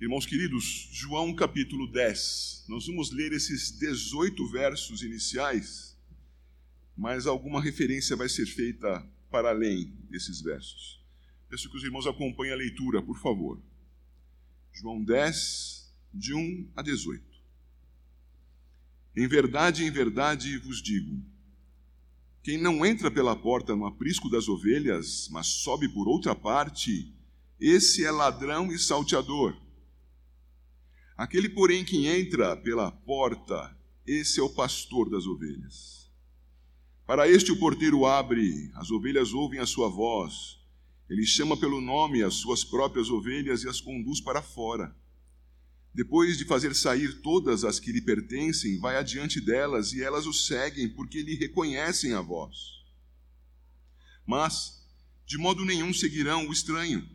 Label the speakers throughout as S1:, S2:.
S1: Irmãos queridos, João capítulo 10. Nós vamos ler esses 18 versos iniciais, mas alguma referência vai ser feita para além desses versos. Peço que os irmãos acompanhem a leitura, por favor. João 10, de 1 a 18. Em verdade, em verdade vos digo: quem não entra pela porta no aprisco das ovelhas, mas sobe por outra parte, esse é ladrão e salteador. Aquele, porém, que entra pela porta, esse é o pastor das ovelhas. Para este o porteiro abre, as ovelhas ouvem a sua voz. Ele chama pelo nome as suas próprias ovelhas e as conduz para fora. Depois de fazer sair todas as que lhe pertencem, vai adiante delas e elas o seguem, porque lhe reconhecem a voz. Mas, de modo nenhum seguirão o estranho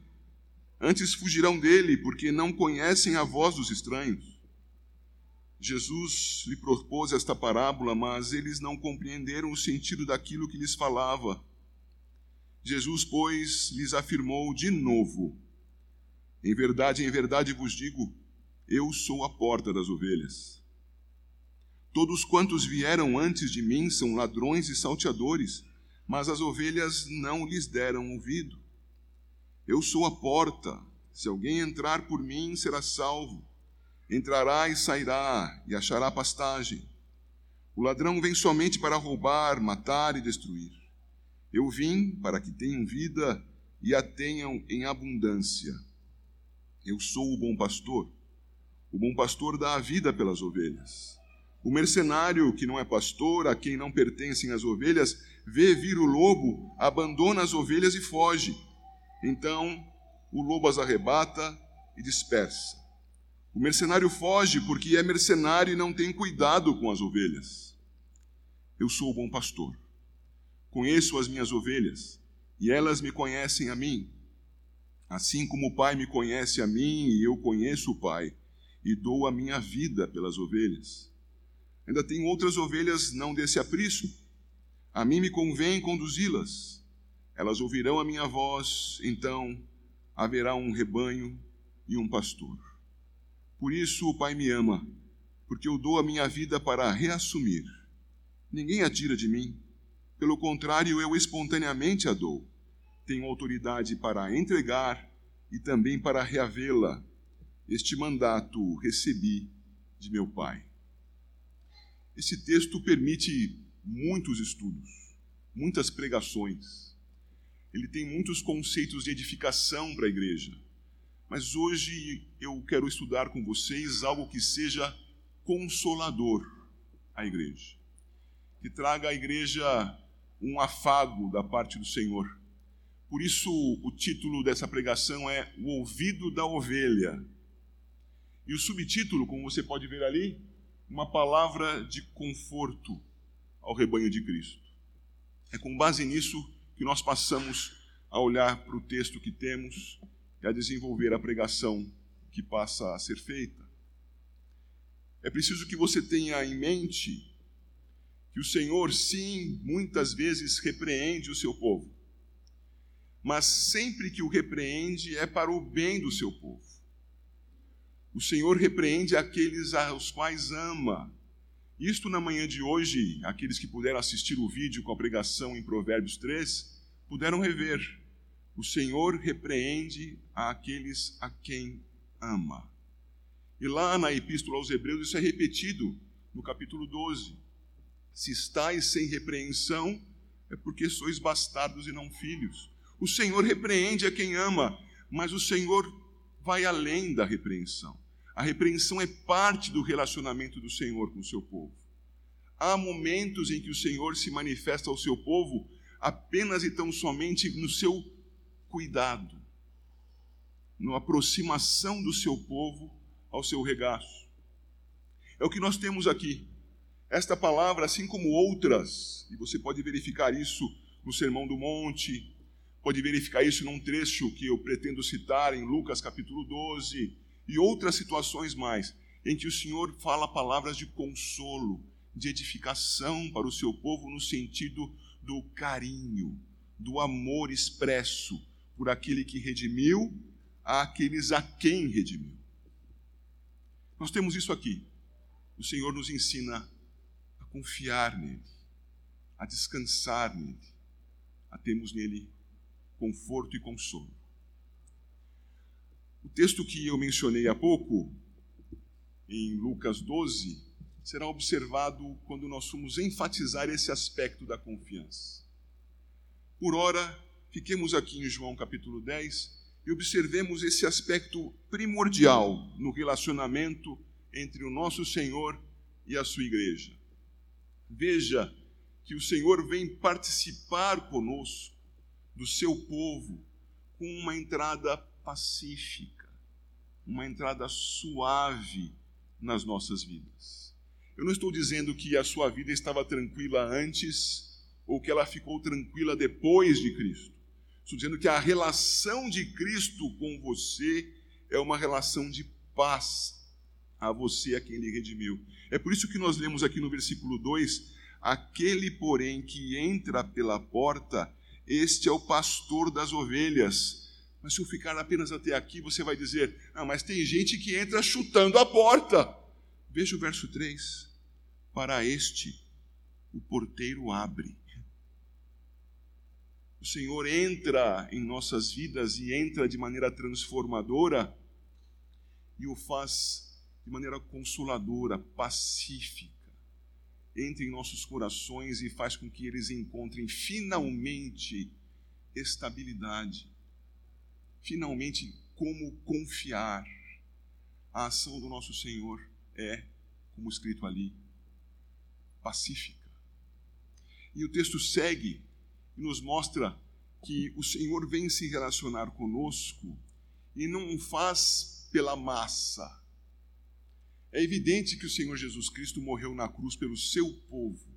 S1: Antes fugirão dele, porque não conhecem a voz dos estranhos. Jesus lhe propôs esta parábola, mas eles não compreenderam o sentido daquilo que lhes falava. Jesus, pois, lhes afirmou de novo: Em verdade, em verdade vos digo, eu sou a porta das ovelhas. Todos quantos vieram antes de mim são ladrões e salteadores, mas as ovelhas não lhes deram ouvido. Eu sou a porta. Se alguém entrar por mim, será salvo. Entrará e sairá e achará pastagem. O ladrão vem somente para roubar, matar e destruir. Eu vim para que tenham vida e a tenham em abundância. Eu sou o bom pastor. O bom pastor dá a vida pelas ovelhas. O mercenário, que não é pastor, a quem não pertencem as ovelhas, vê vir o lobo, abandona as ovelhas e foge. Então o lobo as arrebata e dispersa. O mercenário foge porque é mercenário e não tem cuidado com as ovelhas. Eu sou o bom pastor. Conheço as minhas ovelhas e elas me conhecem a mim. Assim como o Pai me conhece a mim e eu conheço o Pai e dou a minha vida pelas ovelhas. Ainda tenho outras ovelhas não desse aprisco. A mim me convém conduzi-las elas ouvirão a minha voz, então haverá um rebanho e um pastor. Por isso o Pai me ama, porque eu dou a minha vida para reassumir. Ninguém a tira de mim, pelo contrário, eu espontaneamente a dou. Tenho autoridade para entregar e também para reavê-la. Este mandato recebi de meu Pai. Esse texto permite muitos estudos, muitas pregações ele tem muitos conceitos de edificação para a igreja. Mas hoje eu quero estudar com vocês algo que seja consolador à igreja, que traga à igreja um afago da parte do Senhor. Por isso, o título dessa pregação é O Ouvido da Ovelha. E o subtítulo, como você pode ver ali, uma palavra de conforto ao rebanho de Cristo. É com base nisso que nós passamos a olhar para o texto que temos e a desenvolver a pregação que passa a ser feita. É preciso que você tenha em mente que o Senhor, sim, muitas vezes repreende o seu povo, mas sempre que o repreende é para o bem do seu povo. O Senhor repreende aqueles aos quais ama. Isto na manhã de hoje, aqueles que puderam assistir o vídeo com a pregação em Provérbios 3, puderam rever. O Senhor repreende aqueles a quem ama. E lá na Epístola aos Hebreus, isso é repetido no capítulo 12. Se estáis sem repreensão, é porque sois bastardos e não filhos. O Senhor repreende a quem ama, mas o Senhor vai além da repreensão. A repreensão é parte do relacionamento do Senhor com o seu povo. Há momentos em que o Senhor se manifesta ao seu povo apenas e tão somente no seu cuidado, na aproximação do seu povo ao seu regaço. É o que nós temos aqui. Esta palavra, assim como outras, e você pode verificar isso no Sermão do Monte, pode verificar isso num trecho que eu pretendo citar em Lucas capítulo 12, e outras situações mais, em que o Senhor fala palavras de consolo, de edificação para o seu povo no sentido do carinho, do amor expresso por aquele que redimiu àqueles a quem redimiu. Nós temos isso aqui. O Senhor nos ensina a confiar nele, a descansar nele, a termos nele conforto e consolo. O texto que eu mencionei há pouco, em Lucas 12, será observado quando nós formos enfatizar esse aspecto da confiança. Por ora, fiquemos aqui em João capítulo 10 e observemos esse aspecto primordial no relacionamento entre o nosso Senhor e a sua igreja. Veja que o Senhor vem participar conosco do seu povo com uma entrada pacífica, uma entrada suave nas nossas vidas. Eu não estou dizendo que a sua vida estava tranquila antes ou que ela ficou tranquila depois de Cristo. Estou dizendo que a relação de Cristo com você é uma relação de paz a você, a quem ele redimiu. É por isso que nós lemos aqui no versículo 2: Aquele, porém, que entra pela porta, este é o pastor das ovelhas. Mas se eu ficar apenas até aqui, você vai dizer: Ah, mas tem gente que entra chutando a porta. Veja o verso 3: Para este, o porteiro abre. O Senhor entra em nossas vidas e entra de maneira transformadora e o faz de maneira consoladora, pacífica. Entra em nossos corações e faz com que eles encontrem finalmente estabilidade. Finalmente, como confiar. A ação do nosso Senhor é, como escrito ali, pacífica. E o texto segue e nos mostra que o Senhor vem se relacionar conosco e não faz pela massa. É evidente que o Senhor Jesus Cristo morreu na cruz pelo seu povo.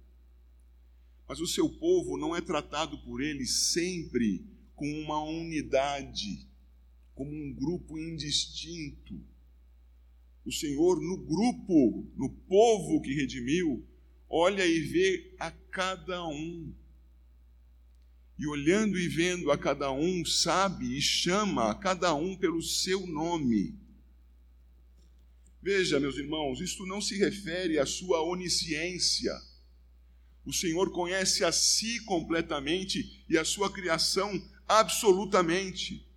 S1: Mas o seu povo não é tratado por ele sempre com uma unidade, como um grupo indistinto. O Senhor, no grupo, no povo que redimiu, olha e vê a cada um e olhando e vendo a cada um, sabe e chama a cada um pelo seu nome. Veja, meus irmãos, isto não se refere à sua onisciência. O Senhor conhece a si completamente e a sua criação absolutamente.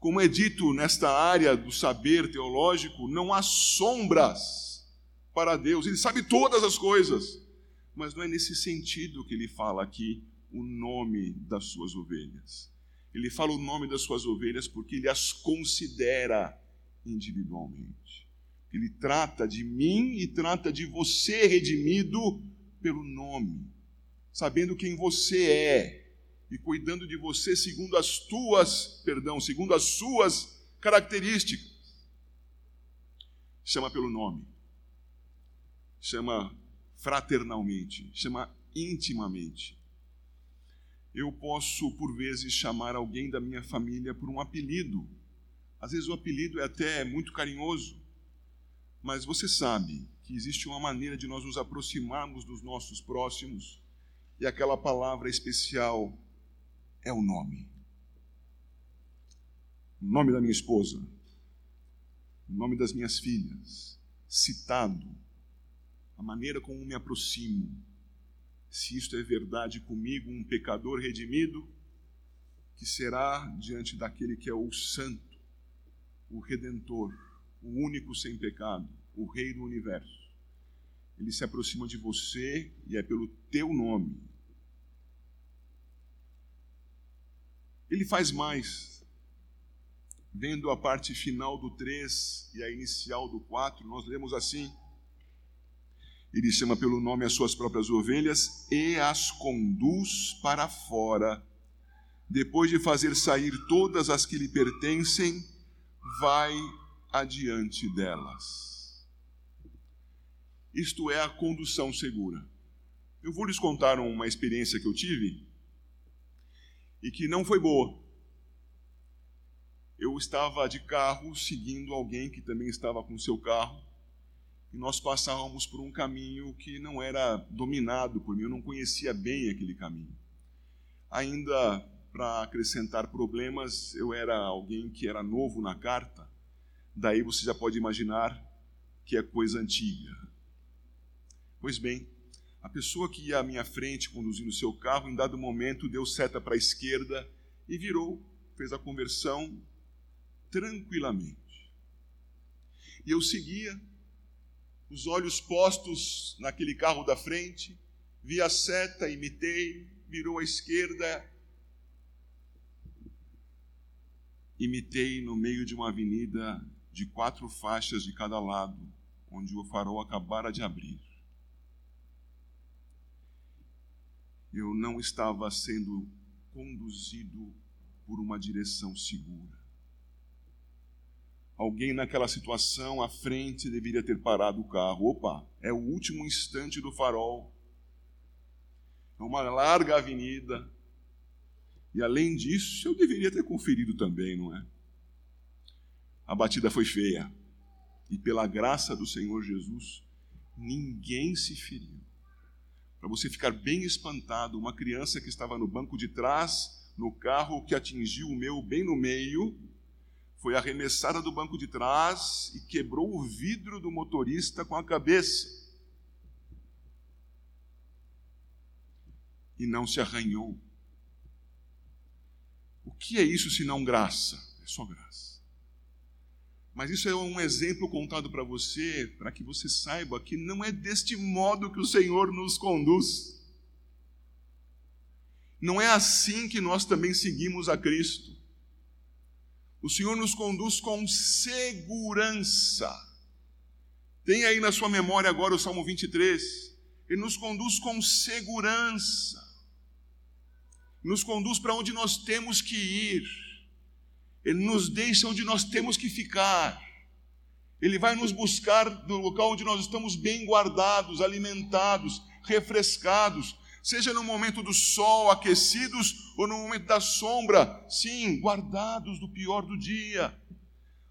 S1: Como é dito nesta área do saber teológico, não há sombras para Deus, Ele sabe todas as coisas. Mas não é nesse sentido que ele fala aqui o nome das suas ovelhas. Ele fala o nome das suas ovelhas porque ele as considera individualmente. Ele trata de mim e trata de você, redimido pelo nome, sabendo quem você é e cuidando de você segundo as tuas, perdão, segundo as suas características. Chama pelo nome. Chama fraternalmente, chama intimamente eu posso, por vezes, chamar alguém da minha família por um apelido. Às vezes o apelido é até muito carinhoso, mas você sabe que existe uma maneira de nós nos aproximarmos dos nossos próximos, e aquela palavra especial é o nome. O nome da minha esposa, o nome das minhas filhas, citado, a maneira como me aproximo, se isto é verdade comigo, um pecador redimido, que será diante daquele que é o Santo, o Redentor, o único sem pecado, o Rei do universo. Ele se aproxima de você e é pelo teu nome. Ele faz mais. Vendo a parte final do 3 e a inicial do 4, nós lemos assim: ele chama pelo nome as suas próprias ovelhas e as conduz para fora. Depois de fazer sair todas as que lhe pertencem, vai adiante delas. Isto é a condução segura. Eu vou lhes contar uma experiência que eu tive e que não foi boa. Eu estava de carro seguindo alguém que também estava com seu carro e nós passávamos por um caminho que não era dominado por mim, eu não conhecia bem aquele caminho. Ainda para acrescentar problemas, eu era alguém que era novo na carta, daí você já pode imaginar que é coisa antiga. Pois bem, a pessoa que ia à minha frente conduzindo o seu carro, em dado momento deu seta para a esquerda e virou, fez a conversão tranquilamente. E eu seguia, os olhos postos naquele carro da frente, vi a seta, imitei, virou à esquerda, imitei no meio de uma avenida de quatro faixas de cada lado, onde o farol acabara de abrir. Eu não estava sendo conduzido por uma direção segura. Alguém naquela situação à frente deveria ter parado o carro. Opa, é o último instante do farol. É uma larga avenida. E além disso, eu deveria ter conferido também, não é? A batida foi feia. E pela graça do Senhor Jesus, ninguém se feriu. Para você ficar bem espantado, uma criança que estava no banco de trás, no carro que atingiu o meu bem no meio, foi arremessada do banco de trás e quebrou o vidro do motorista com a cabeça. E não se arranhou. O que é isso se não graça? É só graça. Mas isso é um exemplo contado para você, para que você saiba que não é deste modo que o Senhor nos conduz. Não é assim que nós também seguimos a Cristo. O Senhor nos conduz com segurança. Tem aí na sua memória agora o Salmo 23. Ele nos conduz com segurança. Nos conduz para onde nós temos que ir. Ele nos deixa onde nós temos que ficar. Ele vai nos buscar no local onde nós estamos bem guardados, alimentados, refrescados, seja no momento do sol, aquecidos, ou no momento da sombra, sim, guardados do pior do dia.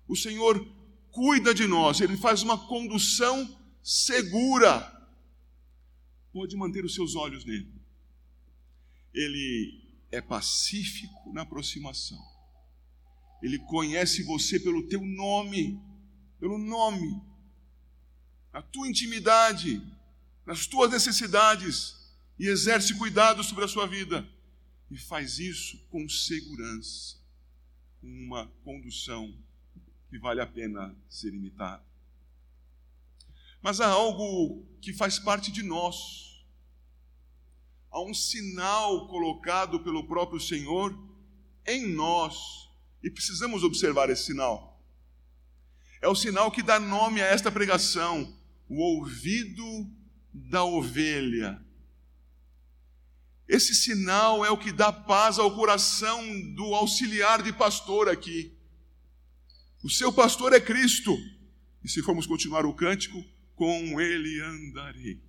S1: O Senhor cuida de nós, Ele faz uma condução segura. Pode manter os seus olhos nele. Ele é pacífico na aproximação. Ele conhece você pelo teu nome, pelo nome, na tua intimidade, nas tuas necessidades e exerce cuidado sobre a sua vida. E faz isso com segurança, com uma condução que vale a pena ser imitada. Mas há algo que faz parte de nós. Há um sinal colocado pelo próprio Senhor em nós e precisamos observar esse sinal. É o sinal que dá nome a esta pregação, o ouvido da ovelha esse sinal é o que dá paz ao coração do auxiliar de pastor aqui. O seu pastor é Cristo. E se formos continuar o cântico, com ele andarei.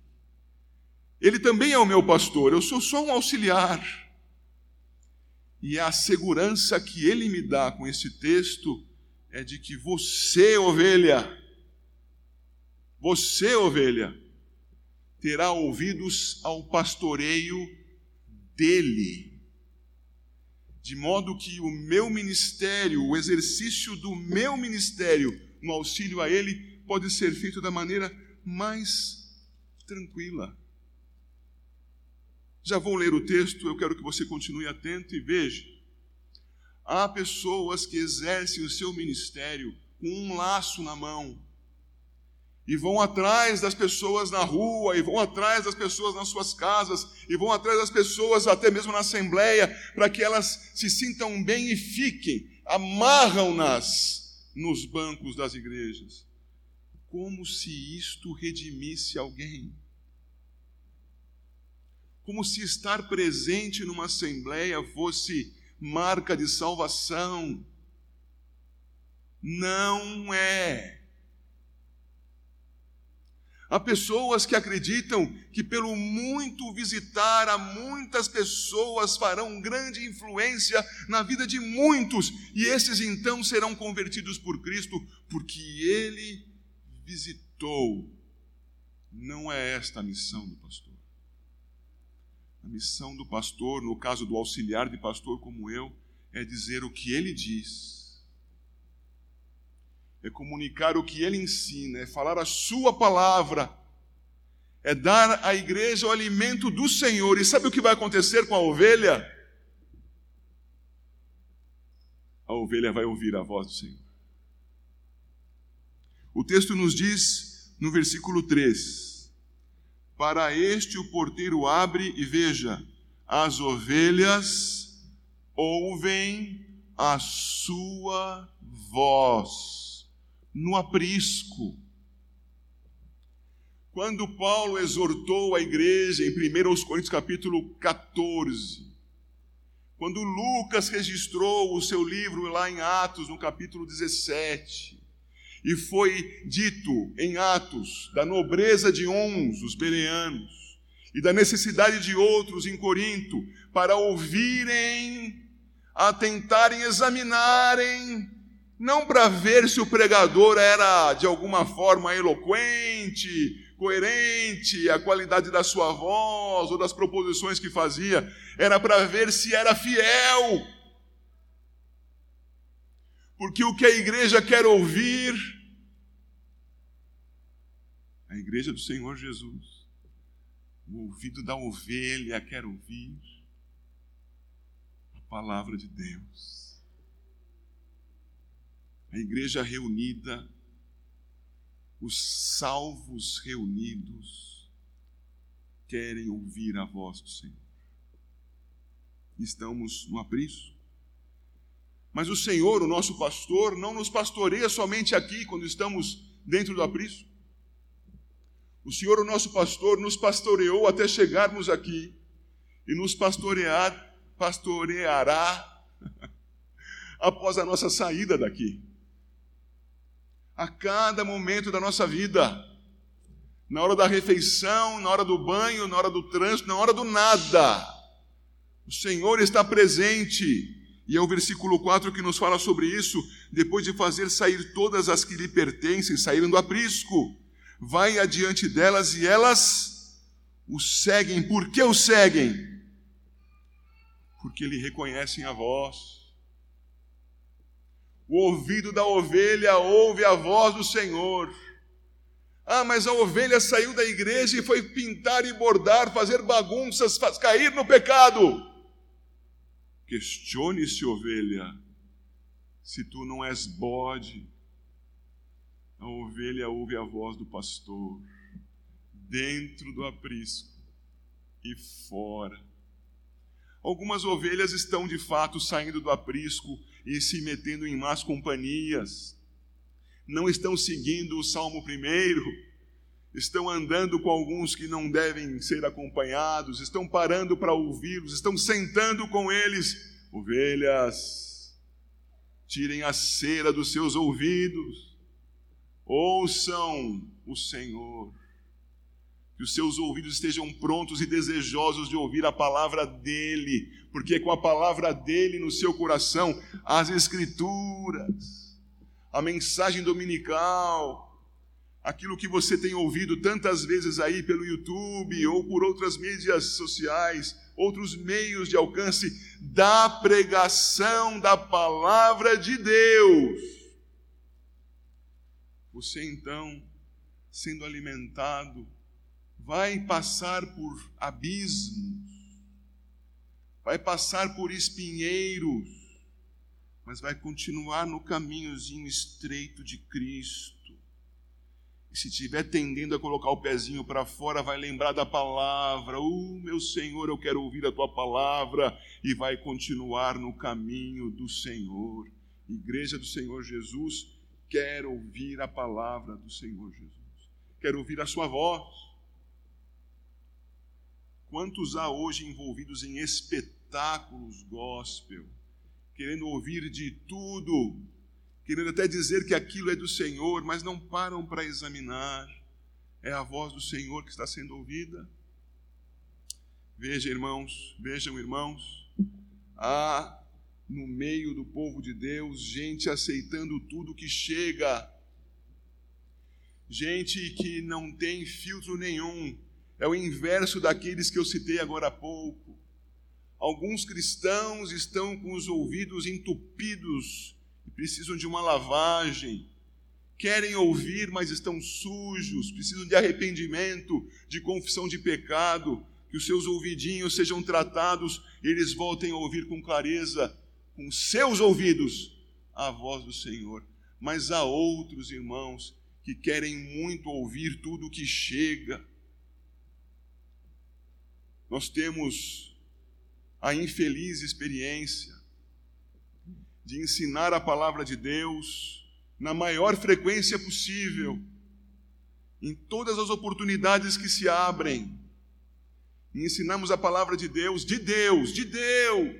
S1: Ele também é o meu pastor, eu sou só um auxiliar. E a segurança que ele me dá com esse texto é de que você, ovelha, você, ovelha, terá ouvidos ao pastoreio dele. De modo que o meu ministério, o exercício do meu ministério no auxílio a ele, pode ser feito da maneira mais tranquila. Já vou ler o texto, eu quero que você continue atento e veja. Há pessoas que exercem o seu ministério com um laço na mão, e vão atrás das pessoas na rua, e vão atrás das pessoas nas suas casas, e vão atrás das pessoas até mesmo na assembleia, para que elas se sintam bem e fiquem, amarram-nas nos bancos das igrejas. Como se isto redimisse alguém. Como se estar presente numa assembleia fosse marca de salvação. Não é. Há pessoas que acreditam que, pelo muito visitar a muitas pessoas, farão grande influência na vida de muitos, e esses então serão convertidos por Cristo, porque Ele visitou. Não é esta a missão do pastor. A missão do pastor, no caso do auxiliar de pastor como eu, é dizer o que ele diz é comunicar o que ele ensina, é falar a sua palavra, é dar à igreja o alimento do Senhor. E sabe o que vai acontecer com a ovelha? A ovelha vai ouvir a voz do Senhor. O texto nos diz no versículo 3: Para este o porteiro abre e veja, as ovelhas ouvem a sua voz no aprisco. Quando Paulo exortou a igreja em 1 Coríntios capítulo 14, quando Lucas registrou o seu livro lá em Atos, no capítulo 17, e foi dito em Atos da nobreza de uns, os bereanos, e da necessidade de outros em Corinto, para ouvirem, atentarem, examinarem, não para ver se o pregador era de alguma forma eloquente, coerente, a qualidade da sua voz ou das proposições que fazia, era para ver se era fiel porque o que a igreja quer ouvir, a igreja do Senhor Jesus, o ouvido da ovelha quer ouvir a palavra de Deus. A igreja reunida, os salvos reunidos, querem ouvir a voz do Senhor. Estamos no aprisco mas o Senhor, o nosso pastor, não nos pastoreia somente aqui, quando estamos dentro do aprisco. O Senhor, o nosso pastor, nos pastoreou até chegarmos aqui e nos pastorear, pastoreará após a nossa saída daqui. A cada momento da nossa vida, na hora da refeição, na hora do banho, na hora do trânsito, na hora do nada, o Senhor está presente e é o versículo 4 que nos fala sobre isso. Depois de fazer sair todas as que lhe pertencem, saíram do aprisco. Vai adiante delas e elas o seguem. Por que o seguem? Porque lhe reconhecem a voz. O ouvido da ovelha ouve a voz do Senhor. Ah, mas a ovelha saiu da igreja e foi pintar e bordar, fazer bagunças, faz cair no pecado. Questione-se, ovelha, se tu não és bode. A ovelha ouve a voz do pastor, dentro do aprisco e fora. Algumas ovelhas estão de fato saindo do aprisco e se metendo em más companhias. Não estão seguindo o Salmo primeiro estão andando com alguns que não devem ser acompanhados, estão parando para ouvi-los, estão sentando com eles. Ovelhas, tirem a cera dos seus ouvidos, ouçam o Senhor, que os seus ouvidos estejam prontos e desejosos de ouvir a palavra dEle, porque com a palavra dEle no seu coração, as Escrituras, a mensagem dominical, aquilo que você tem ouvido tantas vezes aí pelo YouTube ou por outras mídias sociais, outros meios de alcance da pregação da palavra de Deus. Você então, sendo alimentado, vai passar por abismos, vai passar por espinheiros, mas vai continuar no caminhozinho estreito de Cristo e se estiver tendendo a colocar o pezinho para fora, vai lembrar da palavra. Uh, meu Senhor, eu quero ouvir a tua palavra. E vai continuar no caminho do Senhor. Igreja do Senhor Jesus, quer ouvir a palavra do Senhor Jesus. Quer ouvir a sua voz. Quantos há hoje envolvidos em espetáculos gospel, querendo ouvir de tudo, querendo até dizer que aquilo é do Senhor, mas não param para examinar. É a voz do Senhor que está sendo ouvida. Veja, irmãos, vejam, irmãos, há no meio do povo de Deus gente aceitando tudo que chega, gente que não tem filtro nenhum, é o inverso daqueles que eu citei agora há pouco. Alguns cristãos estão com os ouvidos entupidos precisam de uma lavagem, querem ouvir, mas estão sujos, precisam de arrependimento, de confissão de pecado, que os seus ouvidinhos sejam tratados e eles voltem a ouvir com clareza, com seus ouvidos, a voz do Senhor. Mas há outros irmãos que querem muito ouvir tudo o que chega. Nós temos a infeliz experiência de ensinar a palavra de Deus na maior frequência possível, em todas as oportunidades que se abrem, e ensinamos a palavra de Deus, de Deus, de Deus,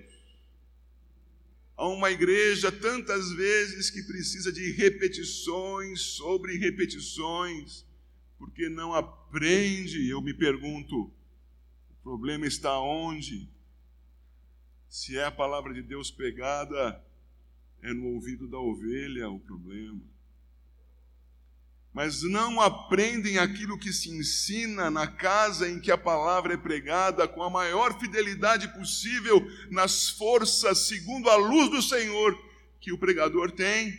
S1: a uma igreja tantas vezes que precisa de repetições sobre repetições, porque não aprende. Eu me pergunto, o problema está onde? Se é a palavra de Deus pegada é no ouvido da ovelha o problema. Mas não aprendem aquilo que se ensina na casa em que a palavra é pregada com a maior fidelidade possível, nas forças segundo a luz do Senhor que o pregador tem.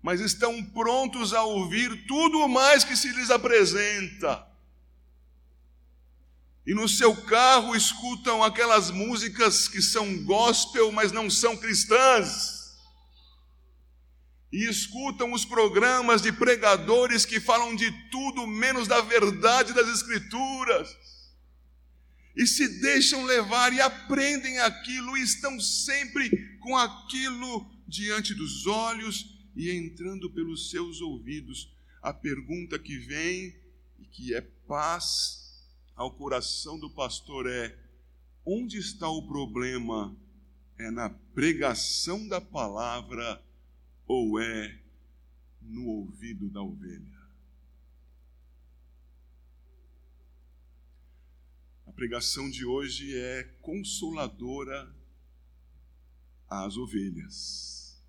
S1: Mas estão prontos a ouvir tudo o mais que se lhes apresenta e no seu carro escutam aquelas músicas que são gospel, mas não são cristãs. E escutam os programas de pregadores que falam de tudo menos da verdade das Escrituras. E se deixam levar e aprendem aquilo e estão sempre com aquilo diante dos olhos e entrando pelos seus ouvidos. A pergunta que vem e que é paz ao coração do pastor é: onde está o problema? É na pregação da palavra ou é no ouvido da ovelha? A pregação de hoje é consoladora às ovelhas,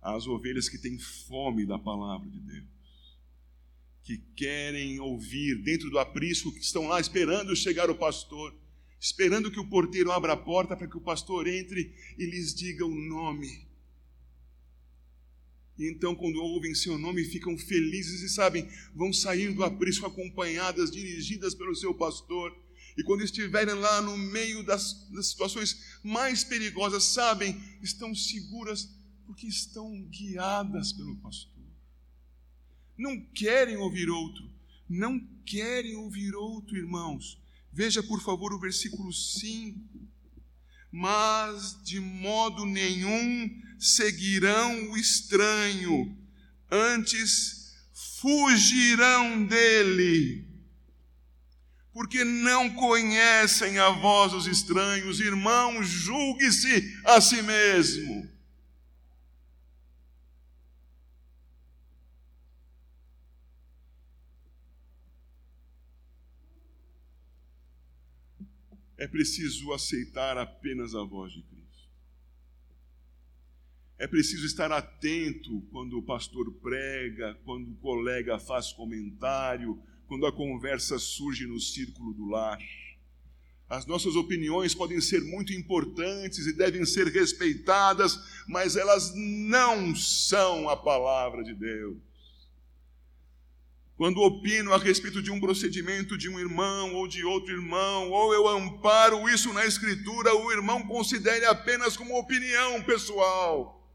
S1: às ovelhas que têm fome da palavra de Deus que querem ouvir dentro do aprisco, que estão lá esperando chegar o pastor, esperando que o porteiro abra a porta para que o pastor entre e lhes diga o nome. E então, quando ouvem seu nome, ficam felizes e sabem, vão sair do aprisco acompanhadas, dirigidas pelo seu pastor. E quando estiverem lá no meio das, das situações mais perigosas, sabem, estão seguras porque estão guiadas pelo pastor não querem ouvir outro, não querem ouvir outro, irmãos. Veja, por favor, o versículo 5. Mas de modo nenhum seguirão o estranho, antes fugirão dele, porque não conhecem a voz dos estranhos. Irmão, julgue-se a si mesmo. É preciso aceitar apenas a voz de Cristo. É preciso estar atento quando o pastor prega, quando o colega faz comentário, quando a conversa surge no círculo do lar. As nossas opiniões podem ser muito importantes e devem ser respeitadas, mas elas não são a palavra de Deus. Quando opino a respeito de um procedimento de um irmão ou de outro irmão, ou eu amparo isso na Escritura, o irmão considere apenas como opinião pessoal.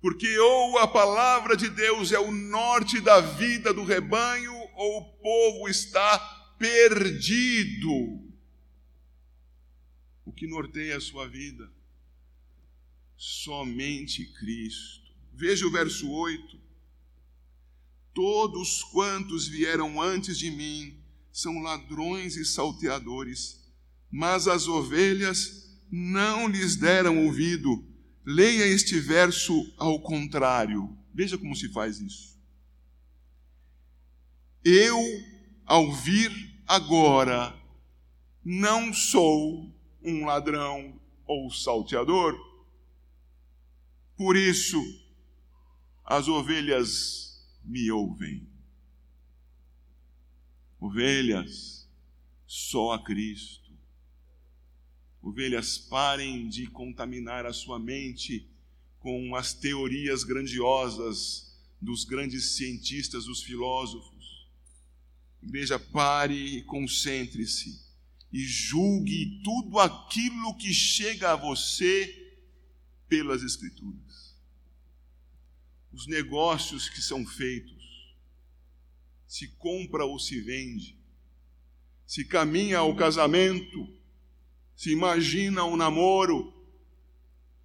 S1: Porque ou a palavra de Deus é o norte da vida do rebanho, ou o povo está perdido. O que norteia a sua vida? Somente Cristo. Veja o verso 8 Todos quantos vieram antes de mim são ladrões e salteadores, mas as ovelhas não lhes deram ouvido. Leia este verso ao contrário. Veja como se faz isso. Eu, ao vir agora, não sou um ladrão ou salteador. Por isso, as ovelhas me ouvem. Ovelhas, só a Cristo. Ovelhas, parem de contaminar a sua mente com as teorias grandiosas dos grandes cientistas, dos filósofos. Igreja, pare e concentre-se e julgue tudo aquilo que chega a você pelas Escrituras. Os negócios que são feitos, se compra ou se vende, se caminha ao casamento, se imagina um namoro,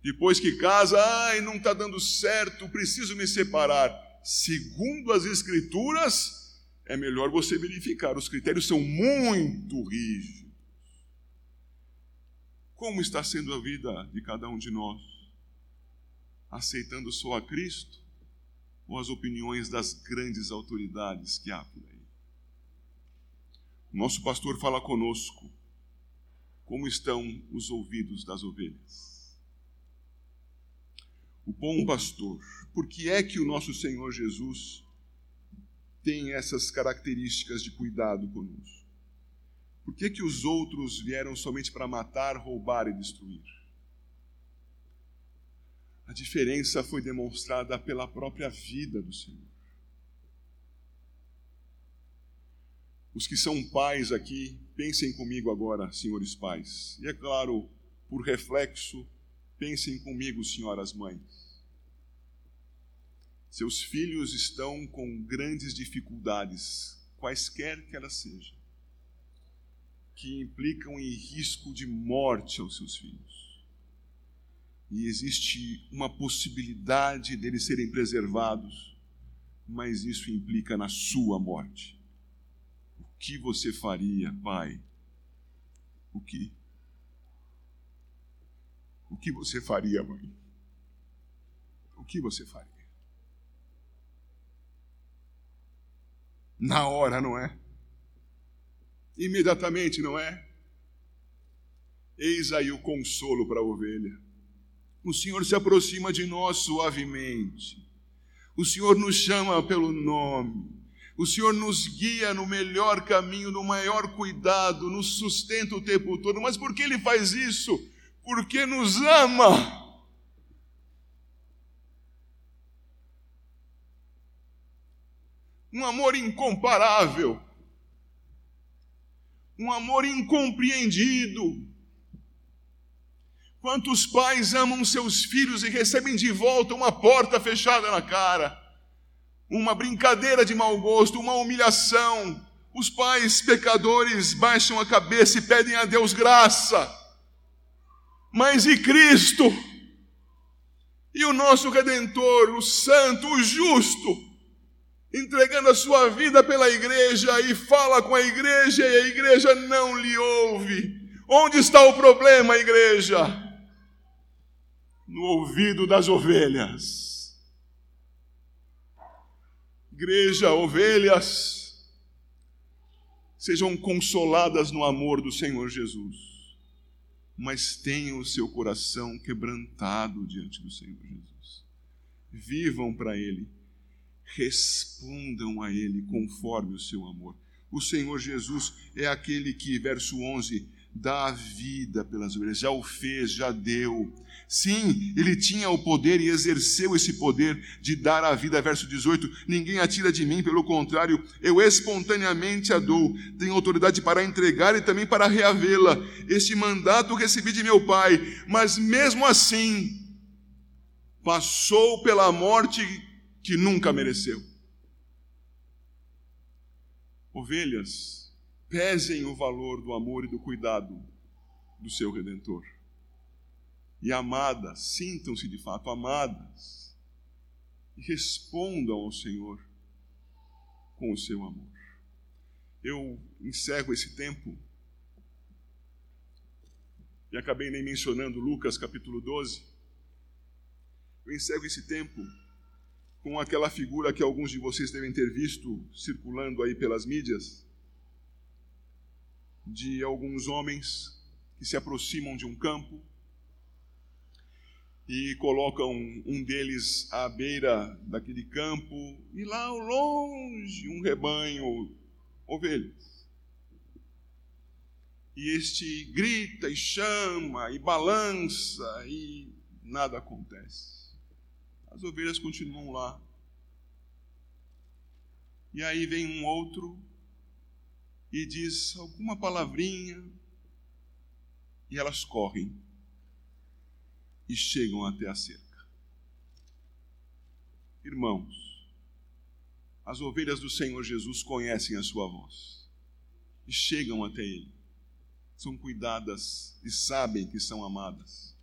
S1: depois que casa, ai, não está dando certo, preciso me separar. Segundo as Escrituras, é melhor você verificar, os critérios são muito rígidos. Como está sendo a vida de cada um de nós? Aceitando só a Cristo ou as opiniões das grandes autoridades que há por aí? O nosso pastor fala conosco. Como estão os ouvidos das ovelhas? O bom pastor, por que é que o nosso Senhor Jesus tem essas características de cuidado conosco? Por que, que os outros vieram somente para matar, roubar e destruir? A diferença foi demonstrada pela própria vida do Senhor. Os que são pais aqui, pensem comigo agora, senhores pais. E é claro, por reflexo, pensem comigo, senhoras mães. Seus filhos estão com grandes dificuldades, quaisquer que elas sejam que implicam em risco de morte aos seus filhos. E existe uma possibilidade deles serem preservados, mas isso implica na sua morte. O que você faria, pai? O que? O que você faria, mãe? O que você faria? Na hora, não é? imediatamente, não é? Eis aí o consolo para a ovelha. O Senhor se aproxima de nós suavemente. O Senhor nos chama pelo nome. O Senhor nos guia no melhor caminho, no maior cuidado, nos sustenta o tempo todo. Mas por que Ele faz isso? Porque nos ama. Um amor incomparável um amor incompreendido. Quantos pais amam seus filhos e recebem de volta uma porta fechada na cara, uma brincadeira de mau gosto, uma humilhação. Os pais pecadores baixam a cabeça e pedem a Deus graça. Mas e Cristo? E o nosso Redentor, o Santo, o Justo? entregando a sua vida pela igreja e fala com a igreja e a igreja não lhe ouve. Onde está o problema, igreja? No ouvido das ovelhas. Igreja, ovelhas, sejam consoladas no amor do Senhor Jesus, mas tenham o seu coração quebrantado diante do Senhor Jesus. Vivam para Ele respondam a Ele conforme o seu amor. O Senhor Jesus é aquele que, verso 11, dá a vida pelas ovelhas, já o fez, já deu. Sim, ele tinha o poder e exerceu esse poder de dar a vida, verso 18: Ninguém atira de mim, pelo contrário, eu espontaneamente a dou. Tenho autoridade para entregar e também para reavê-la. Este mandato recebi de meu Pai, mas mesmo assim, passou pela morte que nunca mereceu. Ovelhas, pesem o valor do amor e do cuidado do seu redentor. E amadas, sintam-se de fato amadas e respondam ao Senhor com o seu amor. Eu encerro esse tempo e acabei nem mencionando Lucas capítulo 12. Eu encerro esse tempo com aquela figura que alguns de vocês devem ter visto circulando aí pelas mídias, de alguns homens que se aproximam de um campo e colocam um deles à beira daquele campo e lá ao longe um rebanho ovelhas. E este grita e chama e balança e nada acontece. As ovelhas continuam lá. E aí vem um outro e diz alguma palavrinha, e elas correm e chegam até a cerca. Irmãos, as ovelhas do Senhor Jesus conhecem a sua voz e chegam até Ele. São cuidadas e sabem que são amadas.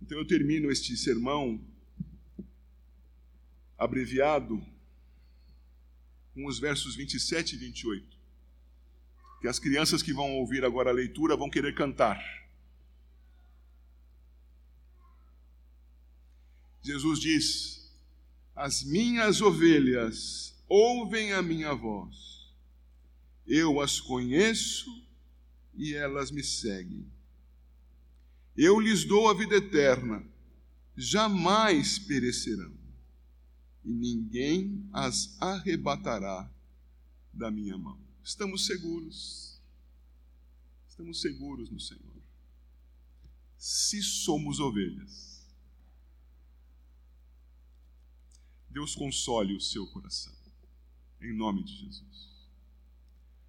S1: Então eu termino este sermão abreviado com os versos 27 e 28. Que as crianças que vão ouvir agora a leitura vão querer cantar. Jesus diz: As minhas ovelhas ouvem a minha voz, eu as conheço e elas me seguem. Eu lhes dou a vida eterna, jamais perecerão, e ninguém as arrebatará da minha mão. Estamos seguros, estamos seguros no Senhor. Se somos ovelhas, Deus console o seu coração. Em nome de Jesus.